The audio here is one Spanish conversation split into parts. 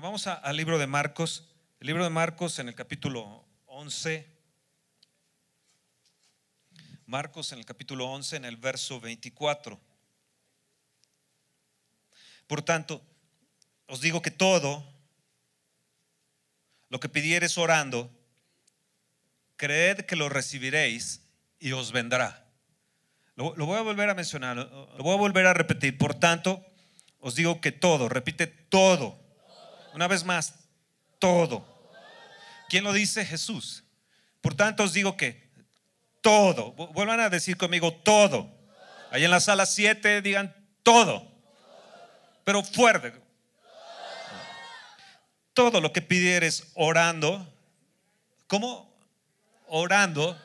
Vamos al libro de Marcos. El libro de Marcos en el capítulo 11. Marcos en el capítulo 11, en el verso 24. Por tanto, os digo que todo lo que pidiereis orando, creed que lo recibiréis y os vendrá. Lo, lo voy a volver a mencionar, lo voy a volver a repetir. Por tanto, os digo que todo, repite todo. Una vez más, todo. ¿Quién lo dice? Jesús. Por tanto, os digo que todo. Vu- Vuelvan a decir conmigo todo. Ahí en la sala 7 digan todo. Pero fuerte. Todo lo que pidieres orando. ¿Cómo? Orando.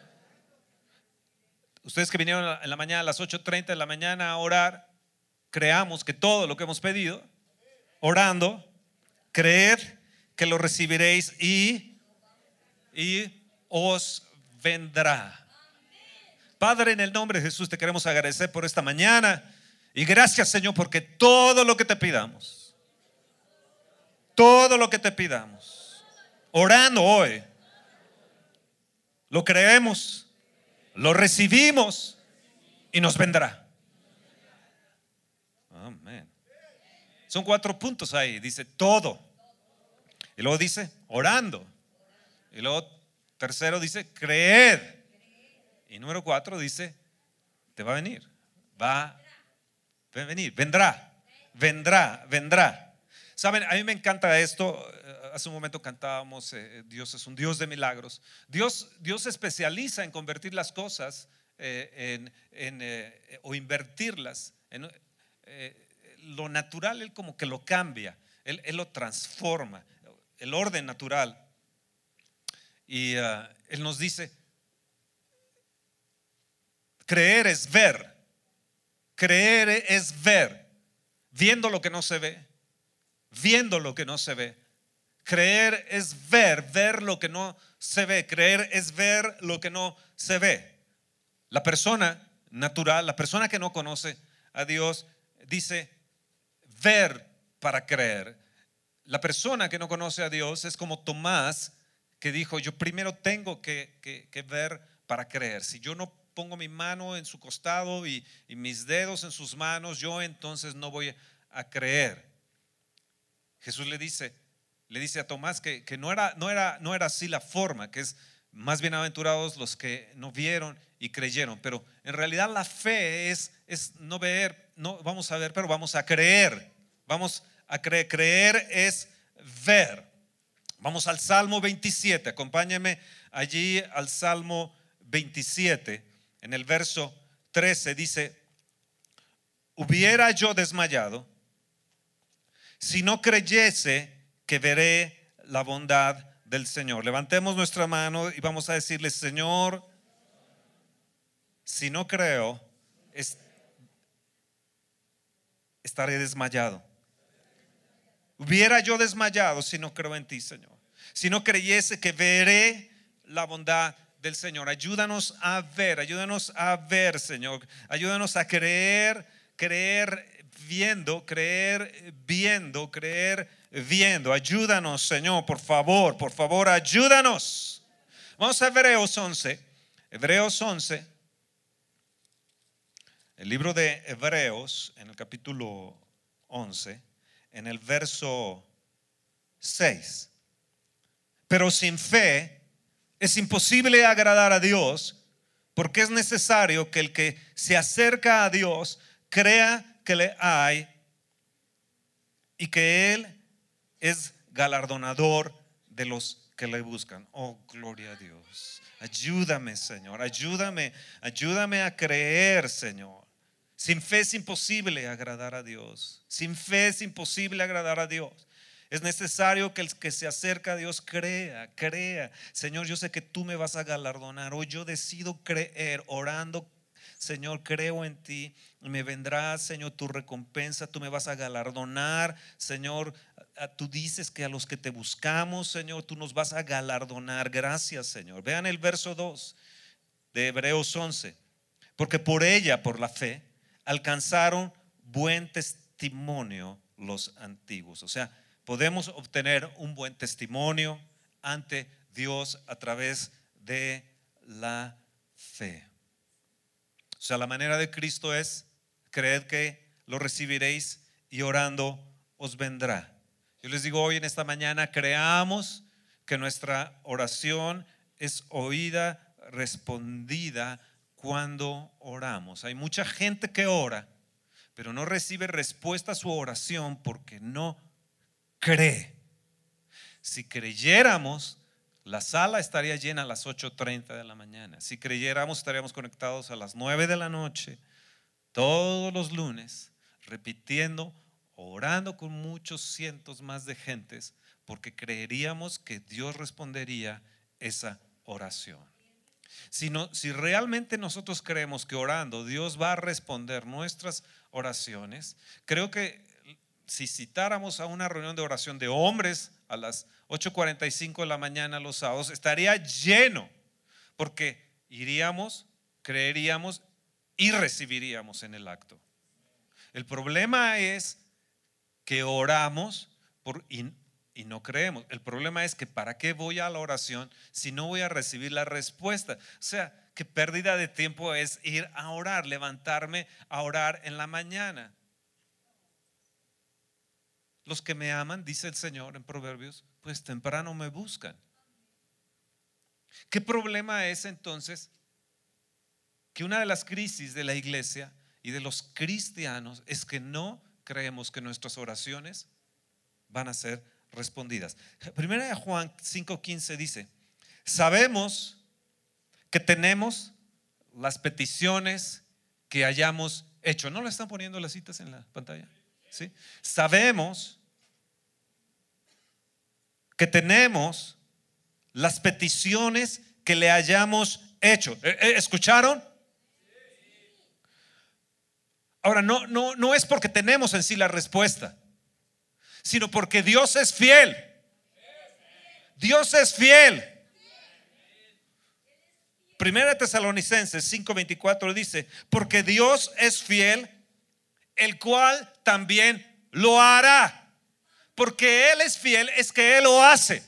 Ustedes que vinieron en la mañana a las 8.30 de la mañana a orar, creamos que todo lo que hemos pedido, orando, creed que lo recibiréis y, y os vendrá. Padre, en el nombre de Jesús te queremos agradecer por esta mañana y gracias Señor porque todo lo que te pidamos, todo lo que te pidamos, orando hoy, lo creemos, lo recibimos y nos vendrá. Amén. Son cuatro puntos ahí. Dice todo. Y luego dice orando. Y luego tercero dice creer. Y número cuatro dice te va a venir. Va a venir. Vendrá. Vendrá. Vendrá. Saben, a mí me encanta esto. Eh, Hace un momento cantábamos, eh, Dios es un Dios de milagros. Dios, Dios se especializa en convertir las cosas eh, en, en, eh, o invertirlas. En, eh, lo natural, Él como que lo cambia, Él, él lo transforma, el orden natural. Y ah, Él nos dice, creer es ver, creer es ver, viendo lo que no se ve, viendo lo que no se ve. Creer es ver, ver lo que no se ve. Creer es ver lo que no se ve. La persona natural, la persona que no conoce a Dios, dice ver para creer. La persona que no conoce a Dios es como Tomás, que dijo, yo primero tengo que, que- ver para creer. Si yo no pongo mi mano en su costado y, y mis dedos en sus manos, yo entonces no voy a creer. Jesús le dice, le dice a Tomás que, que no, era, no, era, no era así la forma, que es más bienaventurados los que no vieron y creyeron. Pero en realidad la fe es, es no ver, no vamos a ver, pero vamos a creer. Vamos a creer. Es ver. Vamos al Salmo 27. Acompáñenme allí al Salmo 27. En el verso 13 dice, hubiera yo desmayado si no creyese que veré la bondad del Señor. Levantemos nuestra mano y vamos a decirle, Señor, si no creo, es- estaré desmayado. Hubiera yo desmayado si no creo en ti, Señor. Si no creyese que veré la bondad del Señor. Ayúdanos a ver, ayúdanos a ver, Señor. Ayúdanos a creer, creer viendo, creer viendo, creer viendo. Ayúdanos, Señor, por favor, por favor, ayúdanos. Vamos a Hebreos 11. Hebreos 11. El libro de Hebreos, en el capítulo 11, en el verso 6. Pero sin fe es imposible agradar a Dios porque es necesario que el que se acerca a Dios crea que le hay y que Él es galardonador de los que le buscan. Oh, gloria a Dios. Ayúdame, Señor. Ayúdame. Ayúdame a creer, Señor. Sin fe es imposible agradar a Dios. Sin fe es imposible agradar a Dios. Es necesario que el que se acerca a Dios crea, crea. Señor, yo sé que tú me vas a galardonar. Hoy yo decido creer, orando. Señor, creo en ti me vendrá, Señor, tu recompensa. Tú me vas a galardonar. Señor, tú dices que a los que te buscamos, Señor, tú nos vas a galardonar. Gracias, Señor. Vean el verso 2 de Hebreos 11. Porque por ella, por la fe, alcanzaron buen testimonio los antiguos. O sea, podemos obtener un buen testimonio ante Dios a través de la fe. O sea, la manera de Cristo es creed que lo recibiréis y orando os vendrá. Yo les digo hoy en esta mañana, creamos que nuestra oración es oída, respondida cuando oramos. Hay mucha gente que ora, pero no recibe respuesta a su oración porque no cree. Si creyéramos, la sala estaría llena a las 8.30 de la mañana. Si creyéramos, estaríamos conectados a las 9 de la noche, todos los lunes, repitiendo, orando con muchos cientos más de gentes, porque creeríamos que Dios respondería esa oración. Si, si realmente nosotros creemos que orando Dios va a responder nuestras oraciones, creo que si citáramos a una reunión de oración de hombres a las 8.45 de la mañana los sábados, estaría lleno, porque iríamos, creeríamos y recibiríamos en el acto. El problema es que oramos por, y no creemos. El problema es que ¿para qué voy a la oración si no voy a recibir la respuesta? O sea, qué pérdida de tiempo es ir a orar, levantarme a orar en la mañana. Los que me aman, dice el Señor en Proverbios, pues temprano me buscan. ¿Qué problema es entonces que una de las crisis de la iglesia y de los cristianos es que no creemos que nuestras oraciones van a ser respondidas. Primera de Juan 5:15 dice, sabemos que tenemos las peticiones que hayamos hecho. ¿No le están poniendo las citas en la pantalla? ¿Sí? Sabemos que tenemos las peticiones que le hayamos hecho. ¿E, e, ¿Escucharon? Ahora, no, no, no es porque tenemos en sí la respuesta sino porque Dios es fiel. Dios es fiel. Primera Tesalonicenses 5:24 dice, porque Dios es fiel, el cual también lo hará. Porque Él es fiel, es que Él lo hace.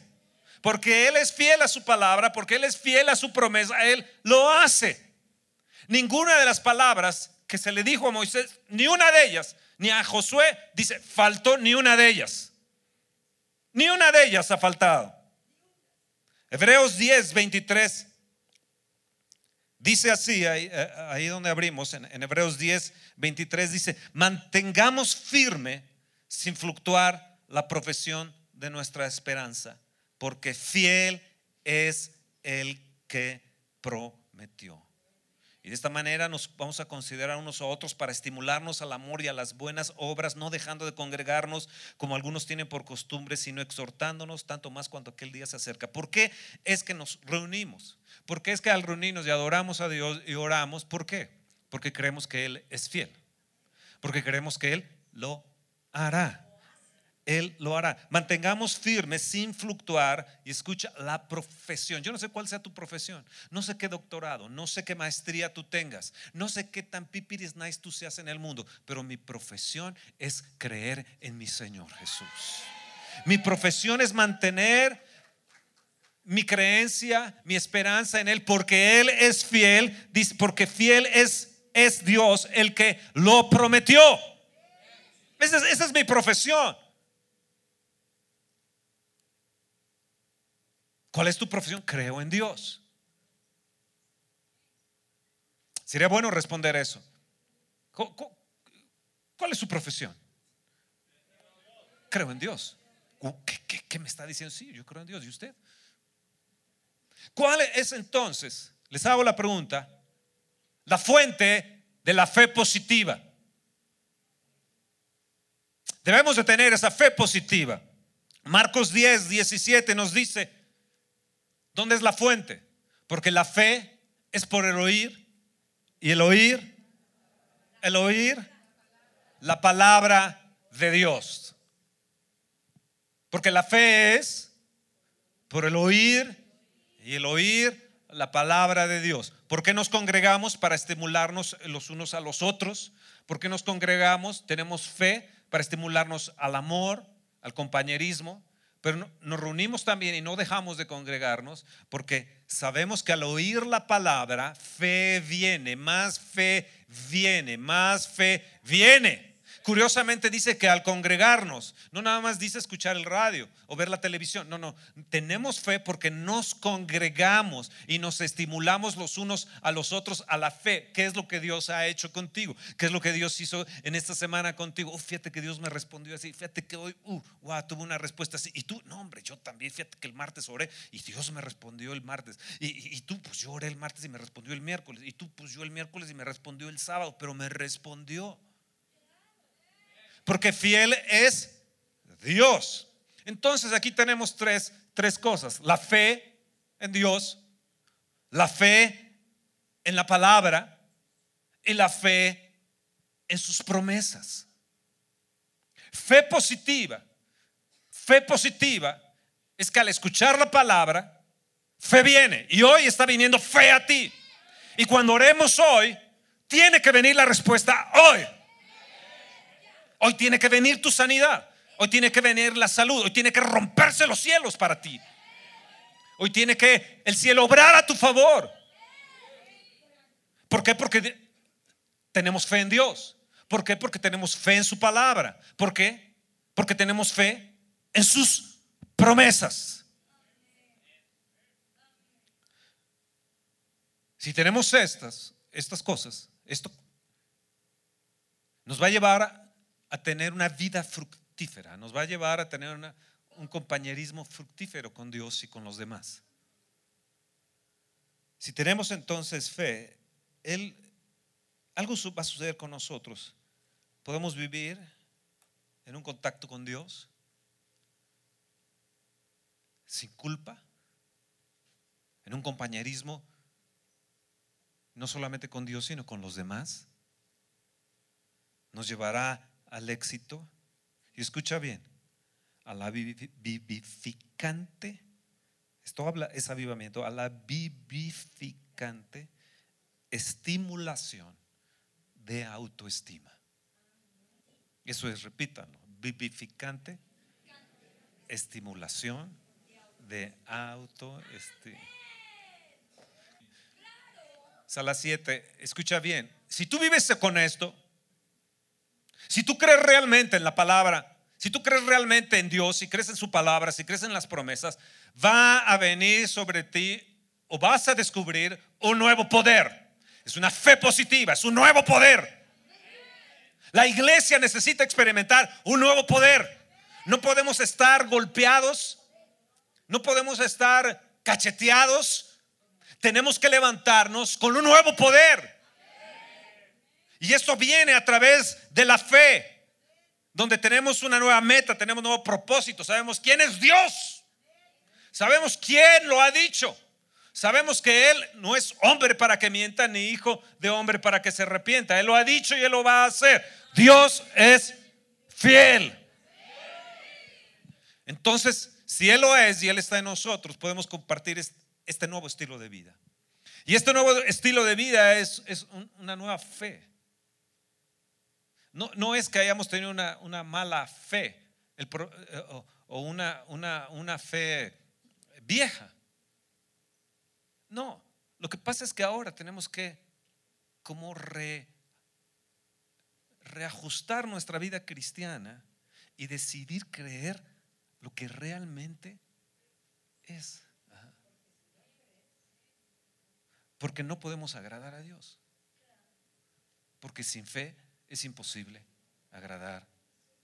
Porque Él es fiel a su palabra, porque Él es fiel a su promesa, Él lo hace. Ninguna de las palabras que se le dijo a Moisés, ni una de ellas ni a Josué, dice, faltó ni una de ellas. Ni una de ellas ha faltado. Hebreos 10, 23. Dice así, ahí, eh, donde abrimos, en, en, Hebreos 10, 23, dice, mantengamos firme sin fluctuar la profesión de nuestra esperanza, porque fiel es el que prometió. Y de esta manera nos vamos a considerar unos a otros para estimularnos al amor y a las buenas obras, no dejando de congregarnos como algunos tienen por costumbre, sino exhortándonos tanto más cuando aquel día se acerca. ¿Por qué es que nos reunimos? ¿Por qué es que al reunirnos y adoramos a Dios y oramos? ¿Por qué? Porque creemos que Él es fiel. Porque creemos que Él lo hará. Él lo hará. Mantengamos firmes sin fluctuar y escucha la profesión. Yo no sé cuál sea tu profesión, no sé qué doctorado, no sé qué maestría tú tengas, no sé qué tan pipiris nice tú seas en el mundo, pero mi profesión es creer en mi Señor Jesús. Mi profesión es mantener mi creencia, mi esperanza en Él, porque Él es fiel, porque fiel es, es Dios el que lo prometió. esa es mi profesión. ¿Cuál es tu profesión? Creo en Dios. Sería bueno responder eso. ¿Cuál es su profesión? Creo en Dios. ¿Qué, me está diciendo? Sí, yo creo en Dios. ¿Y usted? ¿Cuál es entonces, les hago la pregunta, la fuente de la fe positiva? Debemos de tener esa fe positiva. Marcos 10, 17 nos dice, ¿Dónde es la fuente? Porque la fe es por el oír y el oír, el oír la palabra de Dios. Porque la fe es por el oír y el oír la palabra de Dios. ¿Por qué nos congregamos? Para estimularnos los unos a los otros. ¿Por qué nos congregamos? Tenemos fe para estimularnos al amor, al compañerismo, pero nos reunimos también y no dejamos de congregarnos porque sabemos que al oír la palabra, fe viene, más fe viene, más fe viene. Curiosamente dice que al congregarnos, no nada más dice escuchar el radio o ver la televisión, no, no, tenemos fe porque nos congregamos y nos estimulamos los unos a los otros a la fe. ¿Qué es lo que Dios ha hecho contigo? ¿Qué es lo que Dios hizo en esta semana contigo? Oh, fíjate que Dios me respondió así, fíjate que hoy, uh, wow, tuve una respuesta así. Y tú, no, hombre, yo también, fíjate que el martes oré y Dios me respondió el martes. Y, y tú, pues yo oré el martes y me respondió el miércoles. Y tú, pues yo el miércoles y me respondió el sábado, pero me respondió porque fiel es Dios. Entonces aquí tenemos tres, tres cosas. La fe en Dios, la fe en la palabra y la fe en sus promesas. Fe positiva. Fe positiva es que al escuchar la palabra, fe viene. Y hoy está viniendo fe a ti. Y cuando oremos hoy, tiene que venir la respuesta hoy. Hoy tiene que venir tu sanidad. Hoy tiene que venir la salud. Hoy tiene que romperse los cielos para ti. Hoy tiene que el cielo obrar a tu favor. ¿Por qué? Porque tenemos fe en Dios. ¿Por qué? Porque tenemos fe en su palabra. ¿Por qué? Porque tenemos fe en sus promesas. Si tenemos estas, estas cosas, esto nos va a llevar a tener una vida fructífera, nos va a llevar a tener un compañerismo fructífero con Dios y con los demás. Si tenemos entonces fe, Él, algo va a suceder con nosotros. Podemos vivir en un contacto con Dios sin culpa, en un compañerismo no solamente con Dios, sino con los demás. Nos llevará al éxito, y escucha bien, a la vivificante, esto habla, es avivamiento, a la vivificante estimulación de autoestima. Eso es, repítanlo, vivificante estimulación de autoestima. Sala 7, escucha bien, si tú vives con esto, si tú crees realmente en la palabra, si tú crees realmente en Dios, si crees en su palabra, si crees en las promesas, va a venir sobre ti o vas a descubrir un nuevo poder. Es una fe positiva, es un nuevo poder. La iglesia necesita experimentar un nuevo poder. No podemos estar golpeados, no podemos estar cacheteados. Tenemos que levantarnos con un nuevo poder. Y esto viene a través de la fe, donde tenemos una nueva meta, tenemos un nuevo propósito, sabemos quién es Dios, sabemos quién lo ha dicho, sabemos que Él no es hombre para que mienta, ni hijo de hombre para que se arrepienta, Él lo ha dicho y Él lo va a hacer. Dios es fiel. Entonces, si Él lo es y Él está en nosotros, podemos compartir este nuevo estilo de vida. Y este nuevo estilo de vida es, es una nueva fe. No, es que hayamos tenido una, mala fe eh, o, una, una, fe vieja. No, lo que pasa es que ahora tenemos que como reajustar nuestra vida cristiana y decidir creer lo que realmente es. Porque no podemos agradar a Dios. Porque sin fe es imposible agradar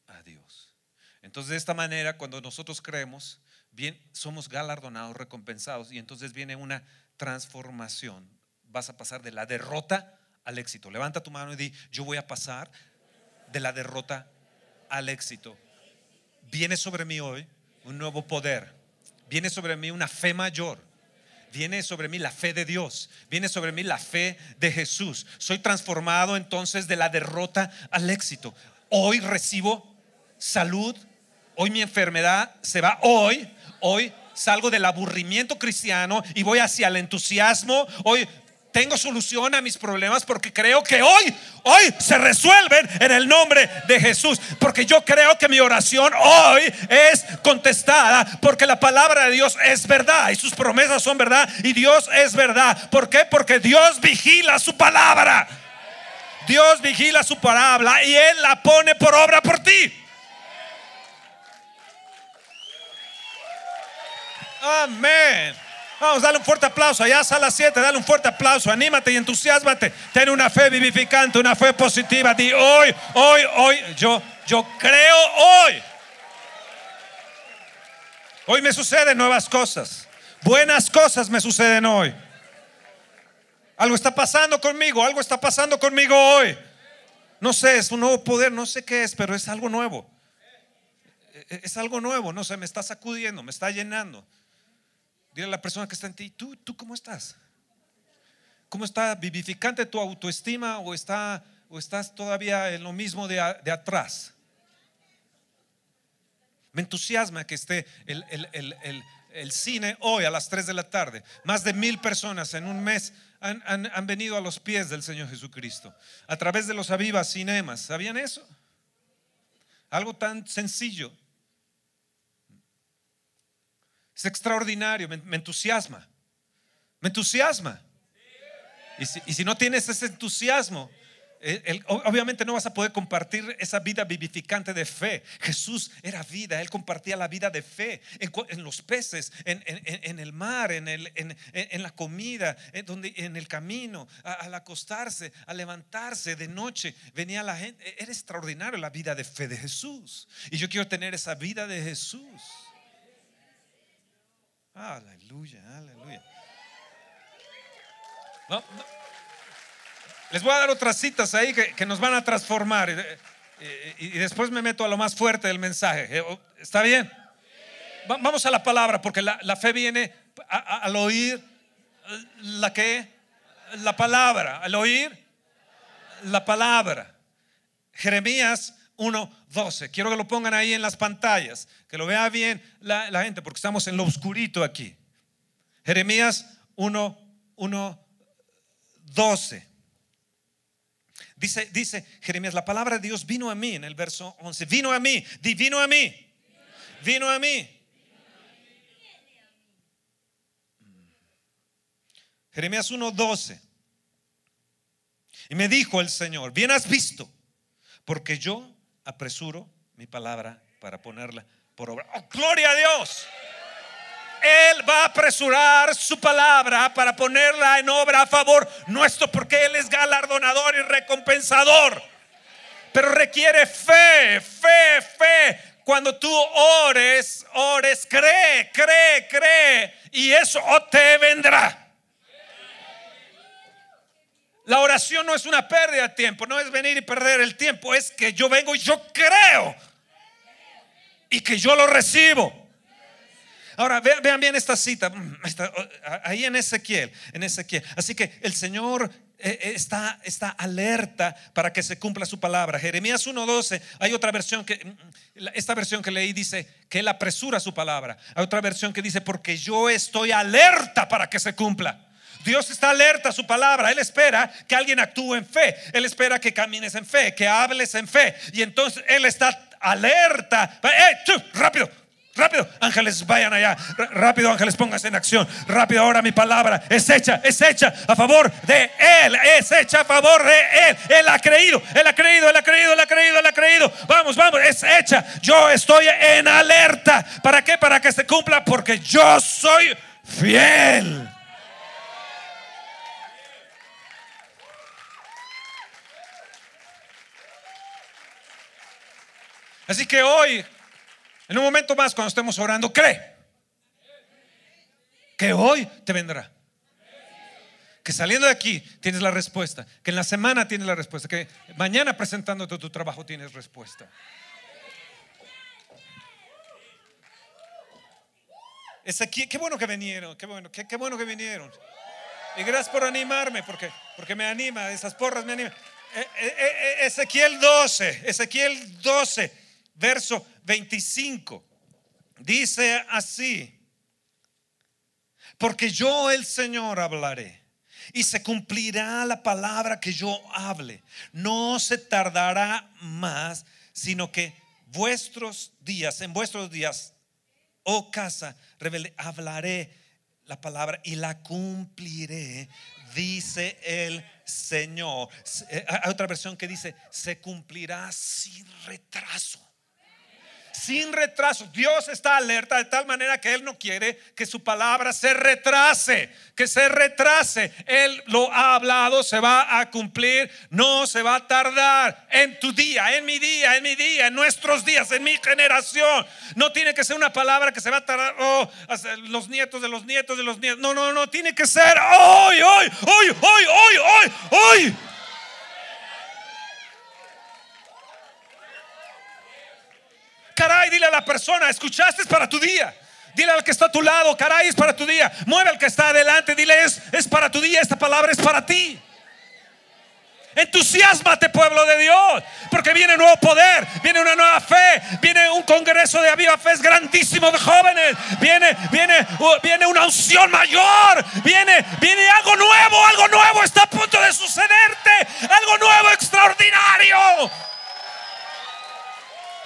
a Dios. Entonces, de esta manera, cuando nosotros creemos, bien, somos galardonados, recompensados, y entonces viene una transformación. Vas a pasar de la derrota al éxito. Levanta tu mano y di, yo voy a pasar de la derrota al éxito. Viene sobre mí hoy un nuevo poder. Viene sobre mí una fe mayor viene sobre mí la fe de Dios, viene sobre mí la fe de Jesús. Soy transformado entonces de la derrota al éxito. Hoy recibo salud, hoy mi enfermedad se va, hoy, hoy salgo del aburrimiento cristiano y voy hacia el entusiasmo, hoy tengo solución a mis problemas porque creo que hoy, hoy se resuelven en el nombre de Jesús. Porque yo creo que mi oración hoy es contestada porque la palabra de Dios es verdad y sus promesas son verdad y Dios es verdad. ¿Por qué? Porque Dios vigila su palabra. Dios vigila su palabra y Él la pone por obra por ti. Amén. Vamos, dale un fuerte aplauso. Allá a las 7, dale un fuerte aplauso. Anímate y entusiasmate. Ten una fe vivificante, una fe positiva. Di hoy, hoy, hoy. Yo, yo creo hoy. Hoy me suceden nuevas cosas. Buenas cosas me suceden hoy. Algo está pasando conmigo, algo está pasando conmigo hoy. No sé, es un nuevo poder, no sé qué es, pero es algo nuevo. Es algo nuevo, no sé, me está sacudiendo, me está llenando. Dile a la persona que está en ti, ¿tú, tú cómo estás? ¿Cómo está vivificante tu autoestima o, está, o estás todavía en lo mismo de, atrás? Me entusiasma que esté el, cine hoy a las 3 de la tarde. Más de mil personas en un mes han, han, venido a los pies del Señor Jesucristo a través de los Avivas Cinemas. ¿Sabían eso? Algo tan sencillo. Es extraordinario, me, entusiasma. Me entusiasma. Y si, no tienes ese entusiasmo, eh, obviamente no vas a poder compartir esa vida vivificante de fe. Jesús era vida, Él compartía la vida de fe en, los peces, en, el mar, en, la comida, en el camino, al acostarse, al levantarse de noche. Venía la gente, era extraordinario la vida de fe de Jesús. Y yo quiero tener esa vida de Jesús. Aleluya, aleluya. Les voy a dar otras citas ahí que, nos van a transformar. Y, después me meto a lo más fuerte del mensaje. Eh, oh, ¿Está bien? vamos a la palabra, porque la, fe viene al oír la que, la palabra, al oír la palabra. Jeremías 1.12. Quiero que lo pongan ahí en las pantallas, que lo vea bien la, gente, porque estamos en lo oscurito aquí. Jeremías 1.12 Dice, dice Jeremías, la palabra de Dios vino a mí en el verso 11. Vino a mí, vino a mí, vino a mí. Jeremías 1.12. Y me dijo el Señor, bien has visto, porque yo apresuro mi palabra para ponerla por obra. Oh, gloria a Dios. Él va a apresurar su palabra para ponerla en obra a favor nuestro, porque Él es galardonador y recompensador. Pero requiere fe, fe, fe. Cuando tú ores, ores, cree, cree, cree. Y eso te vendrá. La oración no es una pérdida de tiempo, no es venir y perder el tiempo, es que yo vengo y yo creo y que yo lo recibo. Ahora vean, bien esta cita, mm, ahí en Ezequiel, en Ezequiel. Así que el Señor eh, eh, está, está alerta para que se cumpla su palabra. Jeremías 1.12, hay otra versión que, mm, esta versión que leí dice que Él apresura su palabra. Hay otra versión que dice, porque yo estoy alerta para que se cumpla. Dios está alerta a su palabra. Él espera que alguien actúe en fe. Él espera que camines en fe, que hables en fe. Y entonces Él está alerta. ¡Eh, rápido! Rápido, ángeles, vayan allá. rápido, ángeles, pónganse en acción. Rápido, ahora mi palabra es hecha, es hecha a favor de Él. Es hecha a favor de Él. Él ha creído, Él ha creído, Él ha creído, Él ha creído, Él ha creído. Vamos, vamos, es hecha. Yo estoy en alerta. ¿Para qué? Para que se cumpla, porque yo soy fiel. Así que hoy, en un momento más, cuando estemos orando, cree que hoy te vendrá. Que saliendo de aquí tienes la respuesta. Que en la semana tienes la respuesta. Que mañana presentándote tu trabajo tienes respuesta. aquí, qué bueno que vinieron, qué bueno, qué, bueno que vinieron. Y gracias por animarme, porque, porque me anima, esas porras me animan. Eh, eh, eh, Ezequiel 12, Ezequiel 12 verso 25. Dice así, porque yo el Señor hablaré y se cumplirá la palabra que yo hable. No se tardará más, sino que vuestros días, en vuestros días, oh casa, hablaré la palabra y la cumpliré, dice el Señor. Eh, hay otra versión que dice, se cumplirá sin retraso sin retraso. Dios está alerta de tal manera que Él no quiere que su palabra se retrase, que se retrase. Él lo ha hablado, se va a cumplir, no se va a tardar en tu día, en mi día, en mi día, en nuestros días, en mi generación. No tiene que ser una palabra que se va a tardar, oh, los nietos de los nietos de los nietos. No, no, no, tiene que ser hoy, hoy, hoy, hoy, hoy, hoy, hoy. Caray, dile a la persona, escuchaste es para tu día. Dile al que está a tu lado, caray, es para tu día. Mueve al que está adelante, dile es, es para tu día, esta palabra es para ti. Entusiasmate, pueblo de Dios, porque viene nuevo poder, viene una nueva fe, viene un congreso de aviva fe grandísimo de jóvenes, viene, viene, viene una unción mayor, viene, viene algo nuevo, algo nuevo está a punto de sucederte, algo nuevo, extraordinario.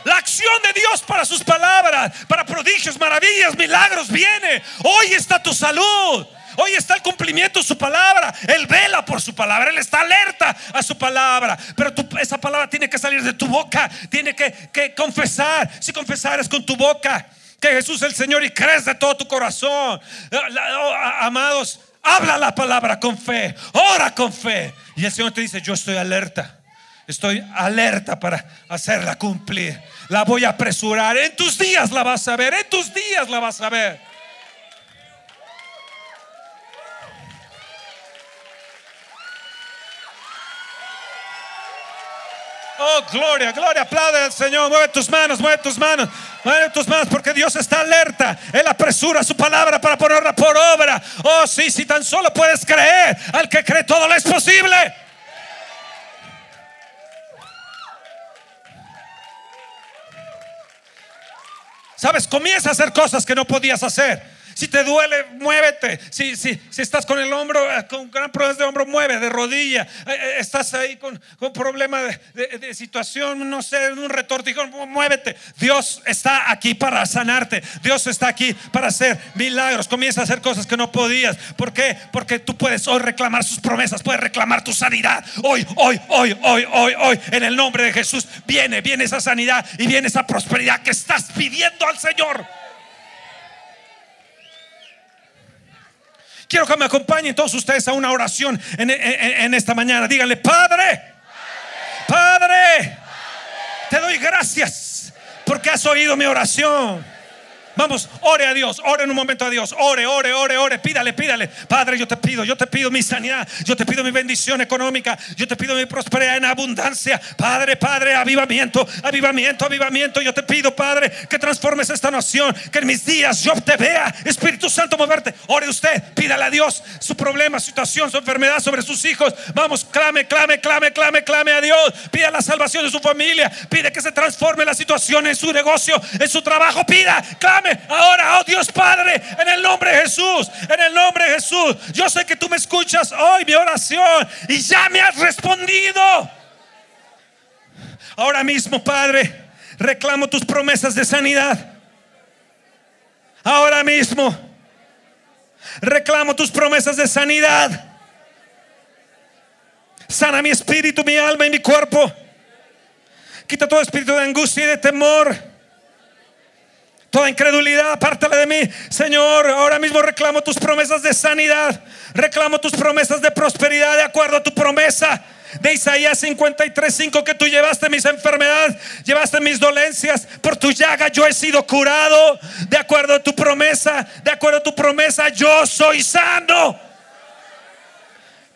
La acción de Dios para sus palabras, para prodigios, maravillas, milagros viene. Hoy está tu salud. Hoy está el cumplimiento de su palabra. Él vela por su palabra. Él está alerta a su palabra. Pero esa palabra tiene que salir de tu boca. Tiene que, confesar. Si confesares con tu boca que Jesús es el Señor y crees de todo tu corazón. Oh, amados, habla la palabra con fe. Ora con fe. Y el Señor te dice, yo estoy alerta. Estoy alerta para hacerla cumplir. La voy a apresurar. En tus días la vas a ver. En tus días la vas a ver. Oh, gloria, gloria, aplaude al Señor. Mueve tus manos, mueve tus manos, mueve tus manos, porque Dios está alerta. Él apresura su palabra para ponerla por obra. Oh, sí, si tan solo puedes creer, al que cree todo lo es posible. Sabes, comienza a hacer cosas que no podías hacer. Si te duele, muévete. Si, si, si estás con el hombro, eh, con gran problema de hombro, mueve, de rodilla. Eh, eh, estás ahí con, con problema de, situación, no sé, un retortijón, muévete. Dios está aquí para sanarte. Dios está aquí para hacer milagros. Comienza a hacer cosas que no podías. ¿Por qué? Porque tú puedes hoy reclamar sus promesas, puedes reclamar tu sanidad. Hoy, hoy, hoy, hoy, hoy, hoy, en el nombre de Jesús, viene, viene esa sanidad y viene esa prosperidad que estás pidiendo al Señor. Quiero que me acompañen todos ustedes a una oración en, esta mañana. Díganle, Padre, Padre, te doy gracias porque has oído mi oración. Vamos, ore a Dios, ore en un momento a Dios, ore, ore, ore, ore, pídale, pídale. Padre, yo te pido, yo te pido mi sanidad, yo te pido mi bendición económica, yo te pido mi prosperidad en abundancia. Padre, Padre, avivamiento, avivamiento, avivamiento. Yo te pido, Padre, que transformes esta nación, que en mis días yo te vea, Espíritu Santo, moverte. Ore usted, pídale a Dios su problema, situación, su enfermedad sobre sus hijos. Vamos, clame, clame, clame, clame, clame a Dios. Pida la salvación de su familia, pide que se transforme la situación en su negocio, en su trabajo. Pida, clame ahora, oh Dios Padre, en el nombre de Jesús, en el nombre de Jesús. Yo sé que tú me escuchas hoy mi oración y ya me has respondido. Ahora mismo, Padre, reclamo tus promesas de sanidad. Ahora mismo, reclamo tus promesas de sanidad. Sana mi espíritu, mi alma y mi cuerpo. Quita todo espíritu de angustia y de temor toda incredulidad, apártala de mí. Señor, ahora mismo reclamo tus promesas de sanidad, reclamo tus promesas de prosperidad de acuerdo a tu promesa de Isaías 53:5 que tú llevaste mis enfermedades, llevaste mis dolencias, por tu llaga yo he sido curado, de acuerdo a tu promesa, de acuerdo a tu promesa, yo soy sano.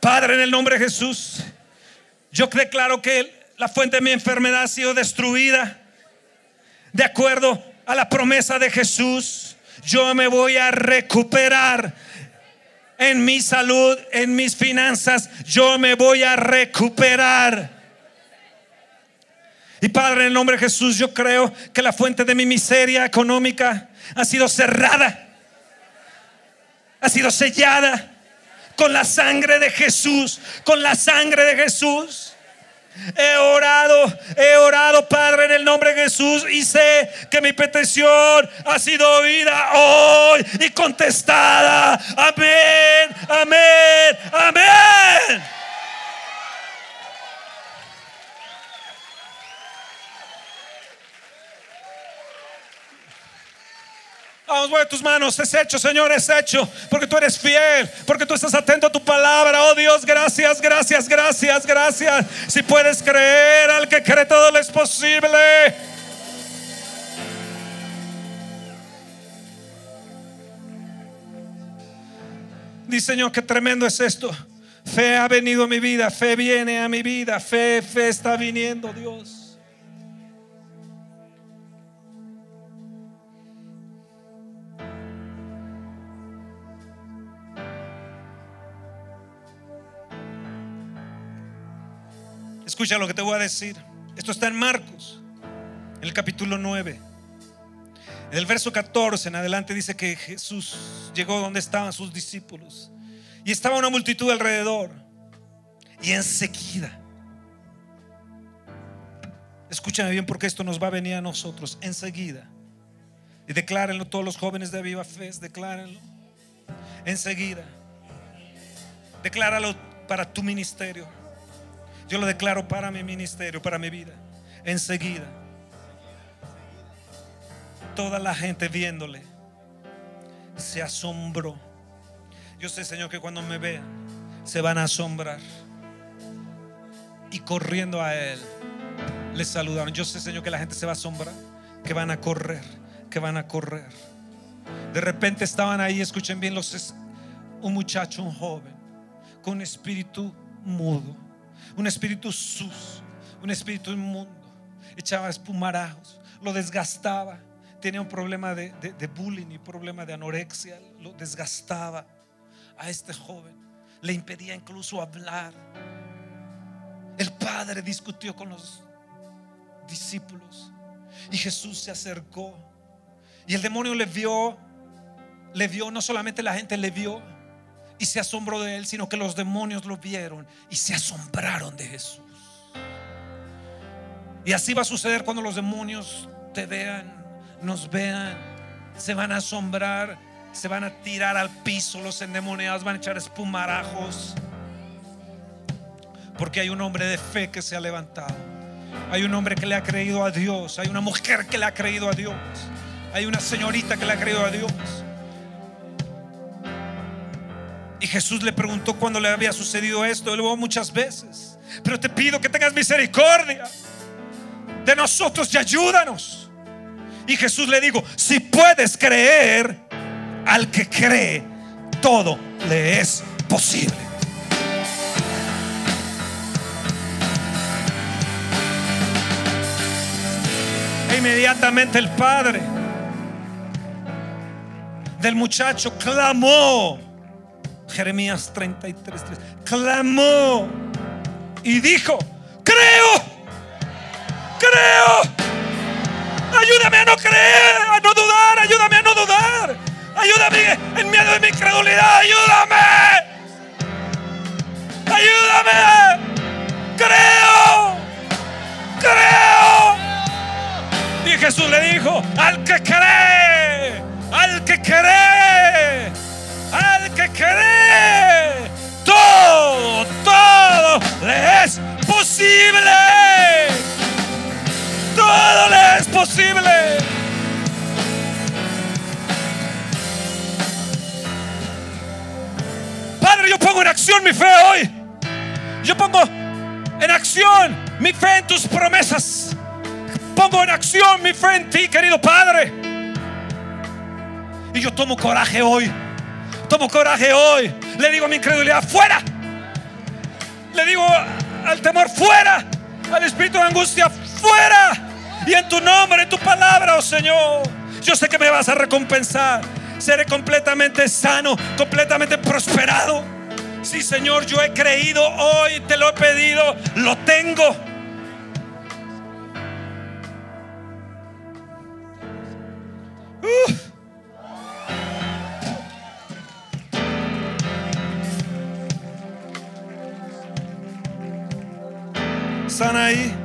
Padre, en el nombre de Jesús, yo declaro que la fuente de mi enfermedad ha sido destruida. De acuerdo a la promesa de Jesús, yo me voy a recuperar en mi salud, en mis finanzas, yo me voy a recuperar. Y Padre, en el nombre de Jesús, yo creo que la fuente de mi miseria económica ha sido cerrada, ha sido sellada con la sangre de Jesús, con la sangre de Jesús. He orado, he orado, Padre, en el nombre de Jesús y sé que mi petición ha sido oída hoy y contestada. Amén, amén, amén. Vamos, mueve tus manos. Es hecho, Señor, es hecho. Porque tú eres fiel. Porque tú estás atento a tu palabra. Oh Dios, gracias, gracias, gracias, gracias. Si puedes creer, al que cree todo lo es posible. Dice Señor, qué tremendo es esto. Fe ha venido a mi vida, fe viene a mi vida, fe, fe está viniendo, Dios. Escucha lo que te voy a decir. Esto está en Marcos, en el capítulo 9. En el verso 14 en adelante dice que Jesús llegó donde estaban sus discípulos. Y estaba una multitud alrededor. Y enseguida. Escúchame bien porque esto nos va a venir a nosotros. Enseguida. Y declárenlo todos los jóvenes de Viva Fe. Declárenlo. Enseguida. Decláralo para tu ministerio yo lo declaro para mi ministerio, para mi vida. Enseguida. Toda la gente viéndole se asombró. Yo sé, Señor, que cuando me vean se van a asombrar. Y corriendo a Él, le saludaron. Yo sé, Señor, que la gente se va a asombrar, que van a correr, que van a correr. De repente estaban ahí, escuchen bien, los, un muchacho, un joven, con espíritu mudo un espíritu sus, un espíritu inmundo. Echaba espumarajos, lo desgastaba. Tenía un problema de, bullying y problema de anorexia, lo desgastaba a este joven. Le impedía incluso hablar. El padre discutió con los discípulos y Jesús se acercó y el demonio le vio, le vio, no solamente la gente le vio, y se asombró de él, sino que los demonios lo vieron y se asombraron de Jesús. Y así va a suceder cuando los demonios te vean, nos vean, se van a asombrar, se van a tirar al piso, los endemoniados van a echar espumarajos. Porque hay un hombre de fe que se ha levantado. Hay un hombre que le ha creído a Dios. Hay una mujer que le ha creído a Dios. Hay una señorita que le ha creído a Dios. Y Jesús le preguntó cuándo le había sucedido esto. Él lo muchas veces. Pero te pido que tengas misericordia de nosotros y ayúdanos. Y Jesús le dijo, si puedes creer, al que cree, todo le es posible. E inmediatamente el padre del muchacho clamó Jeremías 33, 3. Clamó y dijo, creo, creo. Ayúdame a no creer, a no dudar, ayúdame a no dudar. Ayúdame en medio de mi incredulidad, ayúdame. Ayúdame. Creo, creo. Y Jesús le dijo, al que cree, al que cree al que cree, todo, todo le es posible. Todo le es posible. Padre, yo pongo en acción mi fe hoy. Yo pongo en acción mi fe en tus promesas. Pongo en acción mi fe en ti, querido Padre. Y yo tomo coraje hoy Tomo coraje hoy. Le digo a mi incredulidad, fuera. Le digo al temor, fuera. Al espíritu de angustia, fuera. Y en tu nombre, en tu palabra, oh Señor, yo sé que me vas a recompensar. Seré completamente sano, completamente prosperado. Sí, Señor, yo he creído hoy, te lo he pedido, lo tengo. ¿Están ahí?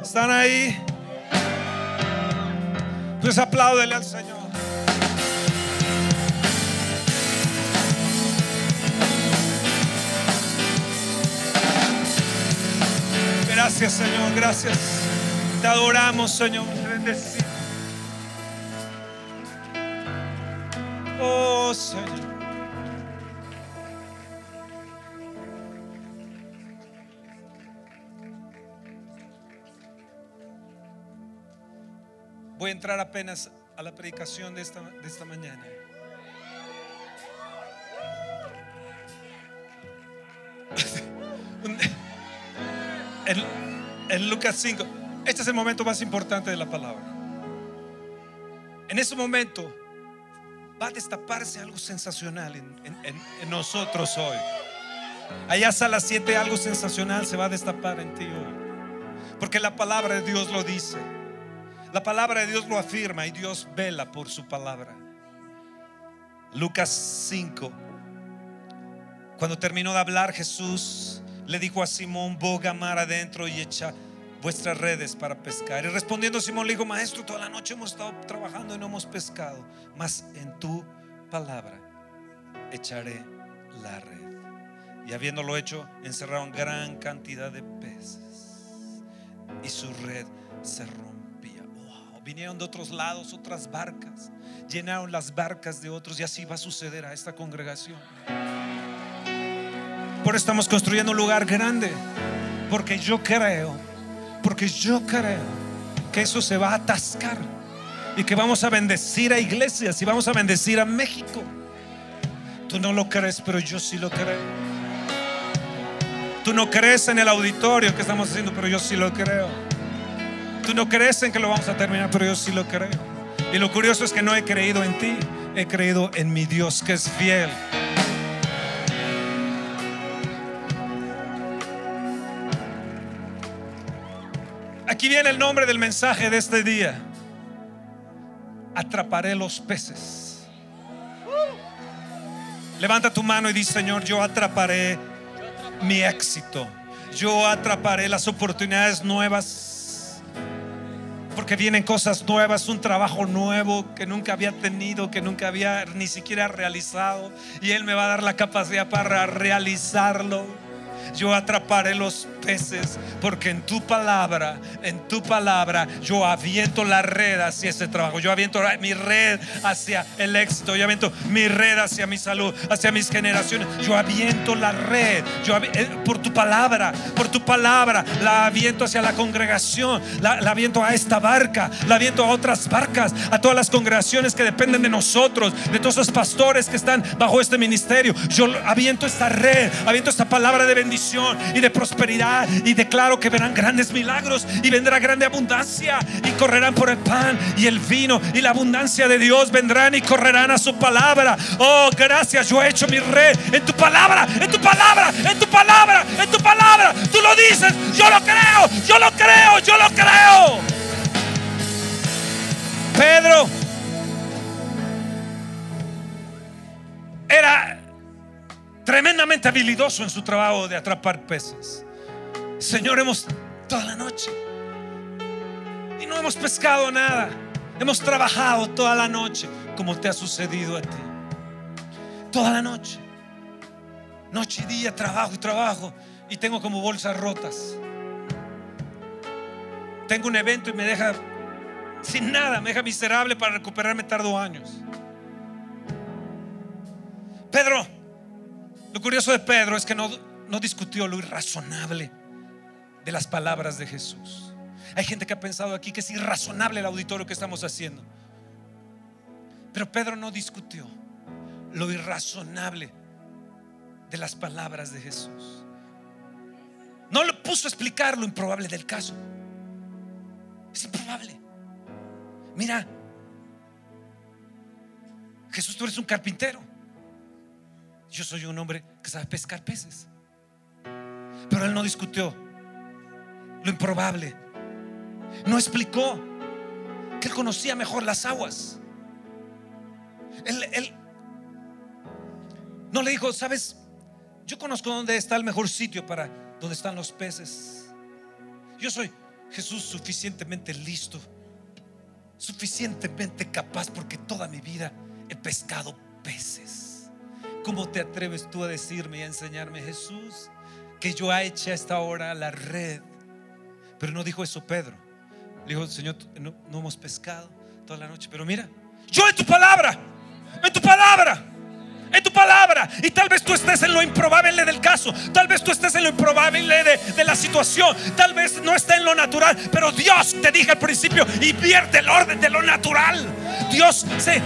¿Están ahí? Pues apláudele al Señor. Gracias, Señor, gracias. Te adoramos, Señor. Oh, Señor. Voy entrar apenas a la predicación de esta, de esta mañana. en, Lucas 5, este es el momento más importante de la palabra. En ese momento va a destaparse algo sensacional en, nosotros hoy. Allá a las 7 algo sensacional se va a destapar en ti hoy. Porque la palabra de Dios lo dice. La palabra de Dios lo afirma y Dios vela por su palabra. Lucas 5. Cuando terminó de hablar Jesús le dijo a Simón, boga mar adentro y echa vuestras redes para pescar. Y respondiendo Simón le dijo, maestro, toda la noche hemos estado trabajando y no hemos pescado, mas en tu palabra echaré la red. Y habiéndolo hecho, encerraron gran cantidad de peces y su red se rompía. Vinieron de otros lados otras barcas, llenaron las barcas de otros y así va a suceder a esta congregación. Por eso estamos construyendo un lugar grande. Porque yo creo, porque yo creo que eso se va a atascar. Y que vamos a bendecir a iglesias y vamos a bendecir a México. Tú no lo crees, pero yo sí lo creo. Tú no crees en el auditorio que estamos haciendo, pero yo sí lo creo. Tú no crees en que lo vamos a terminar, pero yo sí lo creo. Y lo curioso es que no he creído en ti, he creído en mi Dios que es fiel. Aquí viene el nombre del mensaje de este día. Atraparé los peces. Levanta tu mano y dice, Señor, yo atraparé mi éxito. Yo atraparé las oportunidades nuevas. Porque vienen cosas nuevas, un trabajo nuevo que nunca había tenido, que nunca había ni siquiera realizado. Y Él me va a dar la capacidad para realizarlo. Yo atraparé los peces porque en tu palabra, en tu palabra, yo aviento la red hacia ese trabajo. Yo aviento mi red hacia el éxito. Yo aviento mi red hacia mi salud, hacia mis generaciones. Yo aviento la red. Yo eh, por tu palabra, por tu palabra, la aviento hacia la congregación. La, la aviento a esta barca. La aviento a otras barcas. A todas las congregaciones que dependen de nosotros. De todos los pastores que están bajo este ministerio. Yo aviento esta red. Aviento esta palabra de bendición y de prosperidad. Y declaro que verán grandes milagros y vendrá grande abundancia. Y correrán por el pan y el vino y la abundancia de Dios. Vendrán y correrán a su palabra. Oh, gracias. Yo he hecho mi red en tu palabra, en tu palabra, en tu palabra, en tu palabra. Tú lo dices. Yo lo creo, yo lo creo, yo lo creo. Pedro era tremendamente habilidoso en su trabajo de atrapar peces. Señor, hemos toda la noche y no hemos pescado nada. Hemos trabajado toda la noche, como te ha sucedido a ti. Toda la noche. Noche y día, trabajo y trabajo. Y tengo como bolsas rotas. Tengo un evento y me deja sin nada, me deja miserable para recuperarme tardo años. Pedro, lo curioso de Pedro es que no, no discutió lo irrazonable de las palabras de Jesús. Hay gente que ha pensado aquí que es irrazonable el auditorio que estamos haciendo. Pero Pedro no discutió lo irrazonable de las palabras de Jesús. No lo puso a explicar lo improbable del caso. Es improbable. Mira, Jesús, tú eres un carpintero. Yo soy un hombre que sabe pescar peces. Pero él no discutió lo improbable. No explicó que él conocía mejor las aguas. Él, no le dijo, sabes, yo conozco dónde está el mejor sitio para donde están los peces. Yo soy Jesús suficientemente listo, suficientemente capaz porque toda mi vida he pescado peces. ¿Cómo te atreves tú a decirme y a enseñarme, Jesús, que yo ha hecho esta hora la red? Pero no dijo eso Pedro. Le dijo, Señor, no, no hemos pescado toda la noche, pero mira, yo en tu palabra, en tu palabra en tu palabra. Y tal vez tú estés en lo improbable del caso. Tal vez tú estés en lo improbable de, la situación. Tal vez no esté en lo natural. Pero Dios te dije al principio, y vierte el orden de lo natural. Dios se,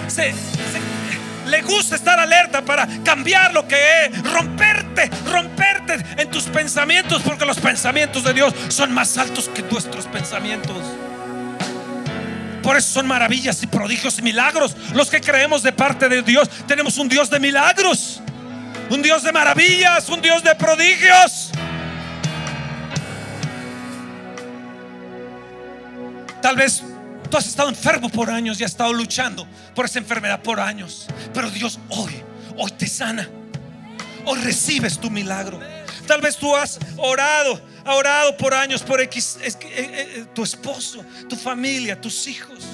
le gusta estar alerta para cambiar lo que es, romperte, romperte en tus pensamientos, porque los pensamientos de Dios son más altos que nuestros pensamientos. Por eso son maravillas y prodigios y milagros. Los que creemos de parte de Dios, tenemos un Dios de milagros, un Dios de maravillas, un Dios de prodigios. Tal vez tú has estado enfermo por años y has estado luchando por esa enfermedad por años. Pero Dios hoy, hoy te sana. Hoy recibes tu milagro. Tal vez tú has orado ha orado por años por X, que, eh, eh, tu esposo, tu familia, tus hijos.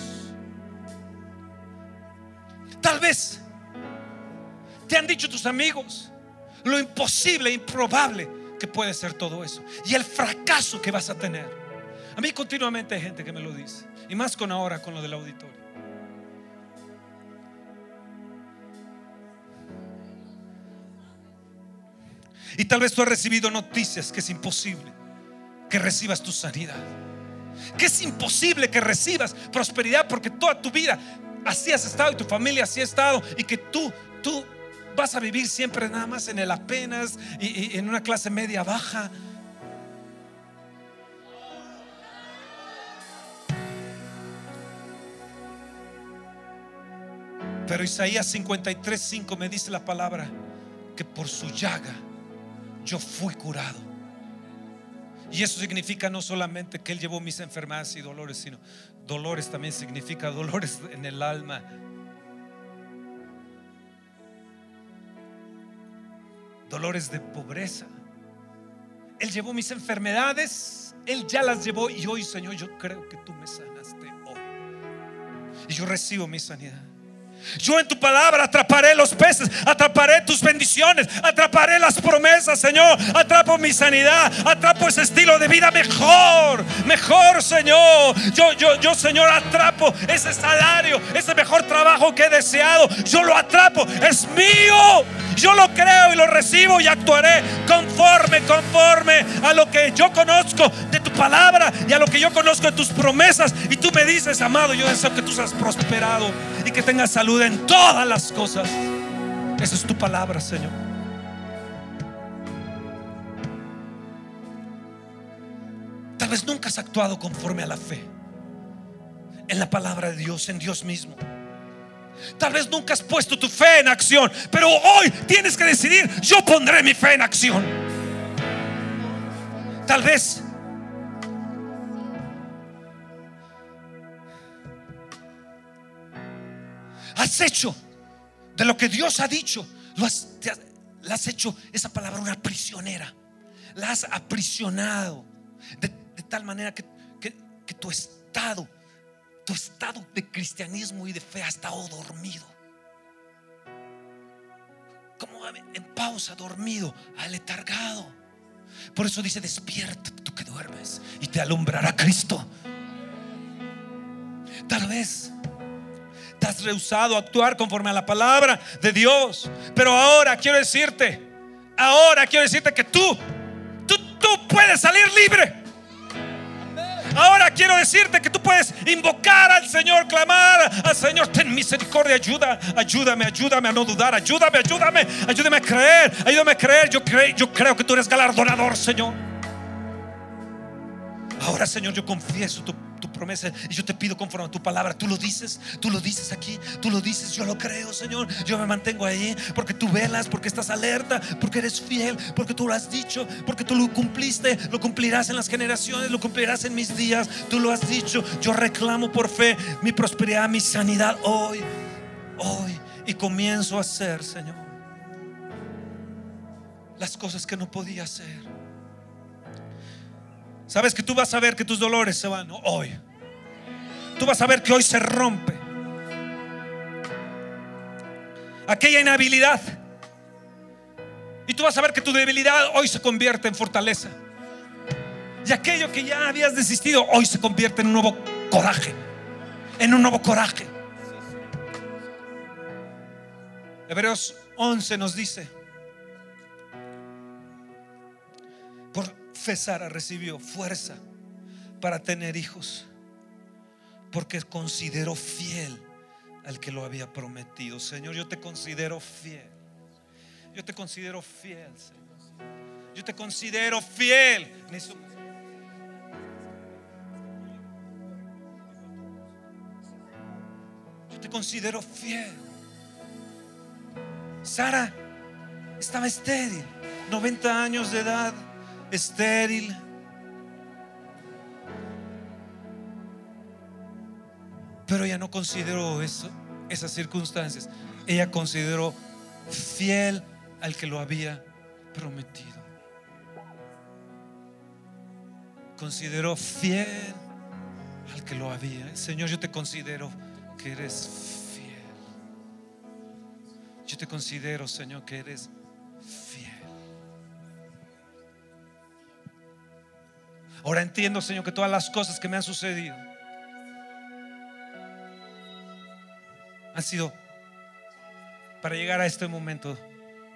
Tal vez te han dicho tus amigos lo imposible, improbable que puede ser todo eso. Y el fracaso que vas a tener. A mí continuamente hay gente que me lo dice. Y más con ahora, con lo del auditorio. Y tal vez tú has recibido noticias que es imposible que recibas tu sanidad. Que es imposible que recibas prosperidad porque toda tu vida así has estado y tu familia así ha estado y que tú, tú vas a vivir siempre nada más en el apenas y, en una clase media baja. Pero Isaías 53:5 me dice la palabra que por su llaga yo fui curado. Y eso significa no solamente que Él llevó mis enfermedades y dolores, sino dolores también significa dolores en el alma. Dolores de pobreza. Él llevó mis enfermedades, Él ya las llevó y hoy, Señor, yo creo que tú me sanaste hoy. Y yo recibo mi sanidad. Yo en tu palabra atraparé los peces, atraparé tus bendiciones, atraparé las promesas, Señor. Atrapo mi sanidad, atrapo ese estilo de vida mejor, mejor, Señor. Yo, yo, yo, Señor, atrapo ese salario, ese mejor trabajo que he deseado. Yo lo atrapo, es mío. Yo lo creo y lo recibo y actuaré conforme, conforme a lo que yo conozco de tu palabra y a lo que yo conozco de tus promesas. Y tú me dices, amado, yo deseo que tú seas prosperado y que tengas salud en todas las cosas. Esa es tu palabra, Señor. Tal vez nunca has actuado conforme a la fe en la palabra de Dios, en Dios mismo. Tal vez nunca has puesto tu fe en acción, pero hoy tienes que decidir, yo pondré mi fe en acción. Tal vez has hecho de lo que Dios ha dicho, lo has, has hecho esa palabra una prisionera. La has aprisionado de, tal manera que, que tu estado tu estado de cristianismo y de fe ha estado dormido. Como en pausa, dormido, aletargado. Por eso dice, despierta tú que duermes y te alumbrará Cristo. Tal vez te has rehusado a actuar conforme a la palabra de Dios. Pero ahora quiero decirte, ahora quiero decirte que tú, tú, tú puedes salir libre. Ahora quiero decirte que tú puedes invocar al Señor, clamar al Señor, ten misericordia, ayuda, ayúdame, ayúdame a no dudar, ayúdame, ayúdame, ayúdame a creer, ayúdame a creer. Yo, creo, yo creo que tú eres galardonador, Señor. Ahora, Señor, yo confieso tu promesa y yo te pido conforme a tu palabra. Tú lo dices, tú lo dices aquí, tú lo dices, yo lo creo, Señor. Yo me mantengo ahí porque tú velas, porque estás alerta, porque eres fiel, porque tú lo has dicho, porque tú lo cumpliste, lo cumplirás en las generaciones, lo cumplirás en mis días. Tú lo has dicho. Yo reclamo por fe mi prosperidad, mi sanidad hoy, hoy y comienzo a hacer, Señor, las cosas que no podía hacer. Sabes que tú vas a ver que tus dolores se van hoy. Tú vas a ver que hoy se rompe aquella inhabilidad. Y tú vas a ver que tu debilidad hoy se convierte en fortaleza. Y aquello que ya habías desistido hoy se convierte en un nuevo coraje. En un nuevo coraje. Hebreos 11 nos dice, por fe Sara recibió fuerza para tener hijos, porque consideró fiel al que lo había prometido. Señor, yo te considero fiel. Yo te considero fiel, Señor. Yo te considero fiel. Yo te considero fiel. Sara estaba estéril, 90 años de edad, estéril. Pero ella no consideró eso, esas circunstancias. Ella consideró fiel al que lo había prometido. Consideró fiel al que lo había. Señor, yo te considero que eres fiel. Yo te considero, Señor, que eres Ahora entiendo, Señor, que todas las cosas que me han sucedido han sido para llegar a este momento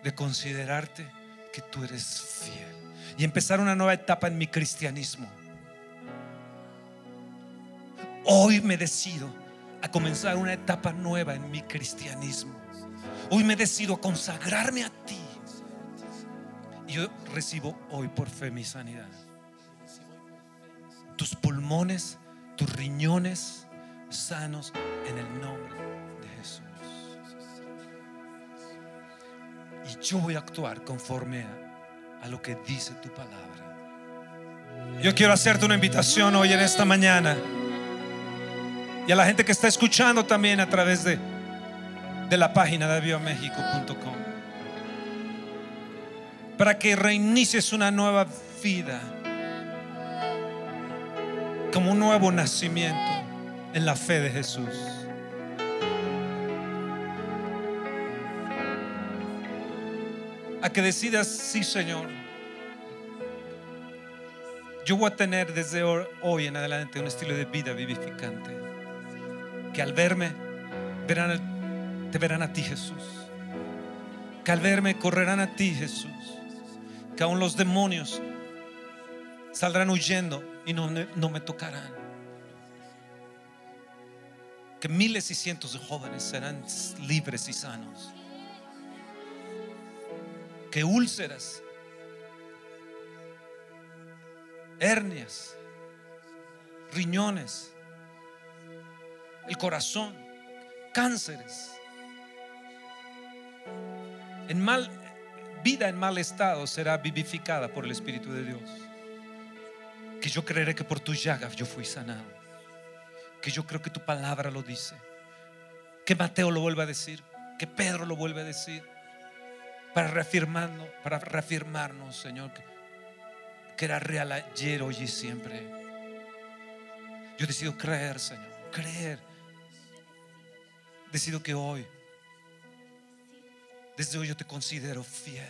de considerarte que tú eres fiel y empezar una nueva etapa en mi cristianismo. Hoy me decido a comenzar una etapa nueva en mi cristianismo. Hoy me decido a consagrarme a ti. Y yo recibo hoy por fe mi sanidad. Tus pulmones, tus riñones sanos en el nombre y yo voy a actuar conforme a, lo que dice tu palabra. Yo quiero hacerte una invitación hoy en esta mañana. Y a la gente que está escuchando también a través de, de la página de biomexico.com para que reinicies una nueva vida como un nuevo nacimiento en la fe de Jesús. a que decidas, sí Señor, yo voy a tener desde hoy en adelante un estilo de vida vivificante, que al verme verán, te verán a ti Jesús, que al verme correrán a ti Jesús, que aún los demonios saldrán huyendo y no, no me tocarán. Que miles y cientos de jóvenes serán libres y sanos que úlceras, hernias, riñones, el corazón, cánceres, en mal vida en mal estado será vivificada por el Espíritu de Dios. Que yo creeré que por tu llagas yo fui sanado. Que yo creo que tu palabra lo dice. Que Mateo lo vuelva a decir. Que Pedro lo vuelve a decir para reafirmarnos, para reafirmarnos, Señor, que era real ayer, hoy y siempre. Yo decido creer, Señor, creer. Decido que hoy, desde hoy yo te considero fiel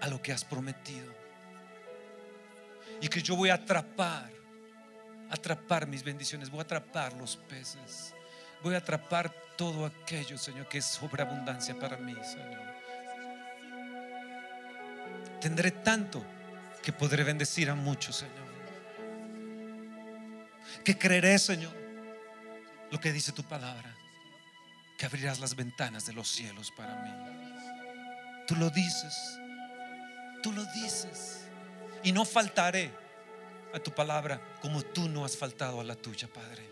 a lo que has prometido. Y que yo voy a atrapar, atrapar mis bendiciones, voy a atrapar los peces, voy a atrapar todo aquello, Señor, que es sobreabundancia para mí, Señor. Tendré tanto que podré bendecir a muchos, Señor. Que creeré, Señor, lo que dice tu palabra, que abrirás las ventanas de los cielos para mí. Tú lo dices, tú lo dices. Y no faltaré a tu palabra como tú no has faltado a la tuya, Padre.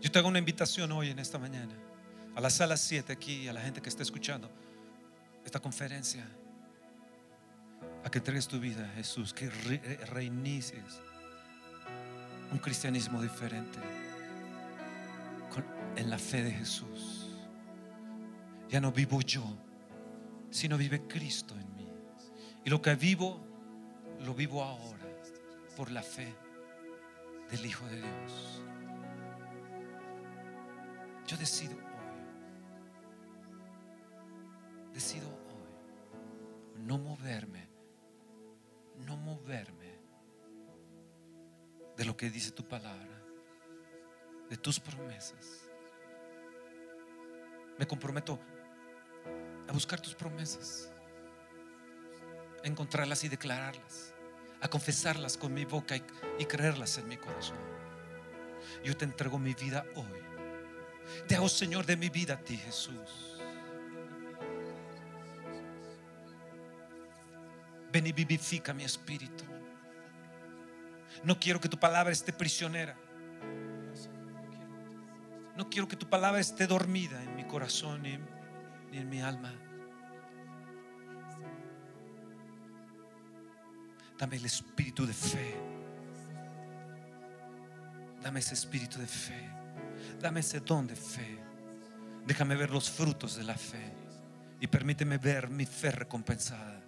Yo te hago una invitación hoy en esta mañana a la sala 7 aquí, a la gente que está escuchando esta conferencia, a que entregues tu vida Jesús, que reinicies un cristianismo diferente. En la fe de Jesús. Ya no vivo yo, sino vive Cristo en mí. Y lo que vivo, lo vivo ahora por la fe del Hijo de Dios. Yo decido hoy, decido hoy no moverme, no moverme de lo que dice tu palabra, de tus promesas. Me comprometo a buscar tus promesas, a encontrarlas y declararlas, a confesarlas con mi boca y, creerlas en mi corazón. Yo te entrego mi vida hoy. Te hago Señor de mi vida a ti, Jesús. Ven y vivifica mi espíritu. No quiero que tu palabra esté prisionera. No quiero que tu palabra esté dormida en mi corazón ni, en mi alma. Dame el espíritu de fe. Dame ese espíritu de fe. Dame ese don de fe. Déjame ver los frutos de la fe. Y permíteme ver mi fe recompensada.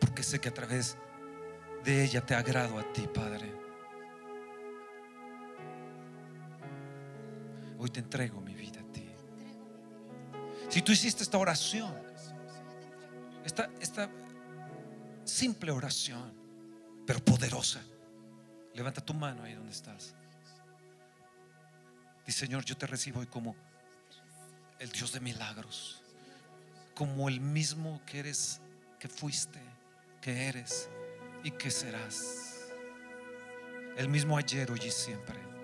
Porque sé que a través de ella te agrado a ti, Padre. Hoy te entrego mi vida a ti. Si tú hiciste esta oración, esta, simple oración, pero poderosa, levanta tu mano ahí donde estás. Dice Señor, yo te recibo hoy como el Dios de milagros, como el mismo que eres, que fuiste, que eres y que serás. El mismo ayer, hoy y siempre.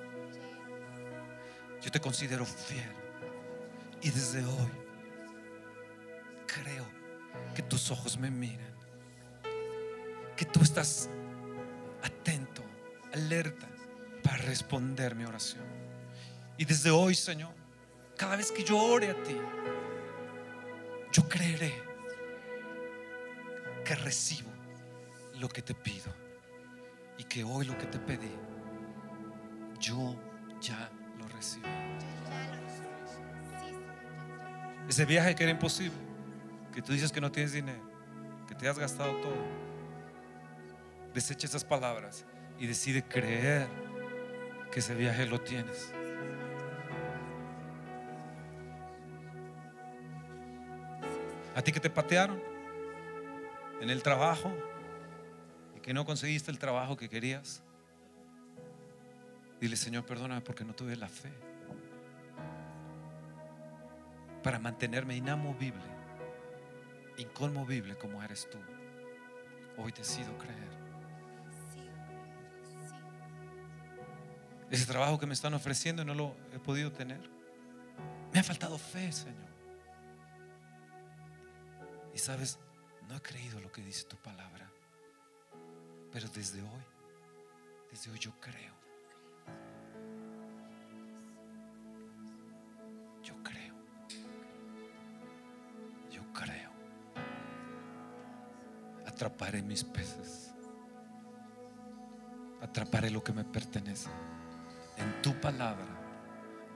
Yo te considero fiel. Y desde hoy creo que tus ojos me miran, que tú estás atento, alerta para responder mi oración. Y desde hoy, Señor, cada vez que yo ore a ti, yo creeré que recibo lo que te pido. Y que hoy lo que te pedí, yo ya lo. Ese viaje que era imposible, que tú dices que no tienes dinero, que te has gastado todo, desecha esas palabras y decide creer que ese viaje lo tienes. A ti que te patearon en el trabajo y que no conseguiste el trabajo que querías. Dile, Señor, perdóname porque no tuve la fe para mantenerme inamovible, inconmovible como eres tú. Hoy decido creer. Ese trabajo que me están ofreciendo no lo he podido tener. Me ha faltado fe, Señor. Y sabes, no he creído lo que dice tu palabra. Pero desde hoy, desde hoy yo creo. Atraparé mis peces. Atraparé lo que me pertenece. En tu palabra.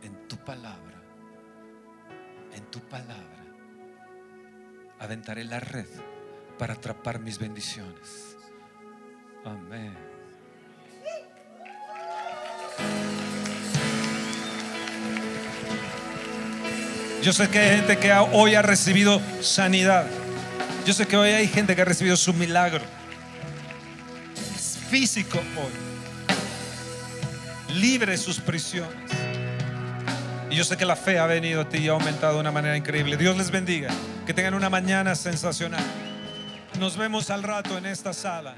En tu palabra. En tu palabra aventaré la red para atrapar mis bendiciones. Amén. Yo sé que hay gente que hoy ha recibido sanidad. Yo sé que hoy hay gente que ha recibido su milagro. Es físico hoy. Libre de sus prisiones. Y yo sé que la fe ha venido a ti y ha aumentado de una manera increíble. Dios les bendiga. Que tengan una mañana sensacional. Nos vemos al rato en esta sala.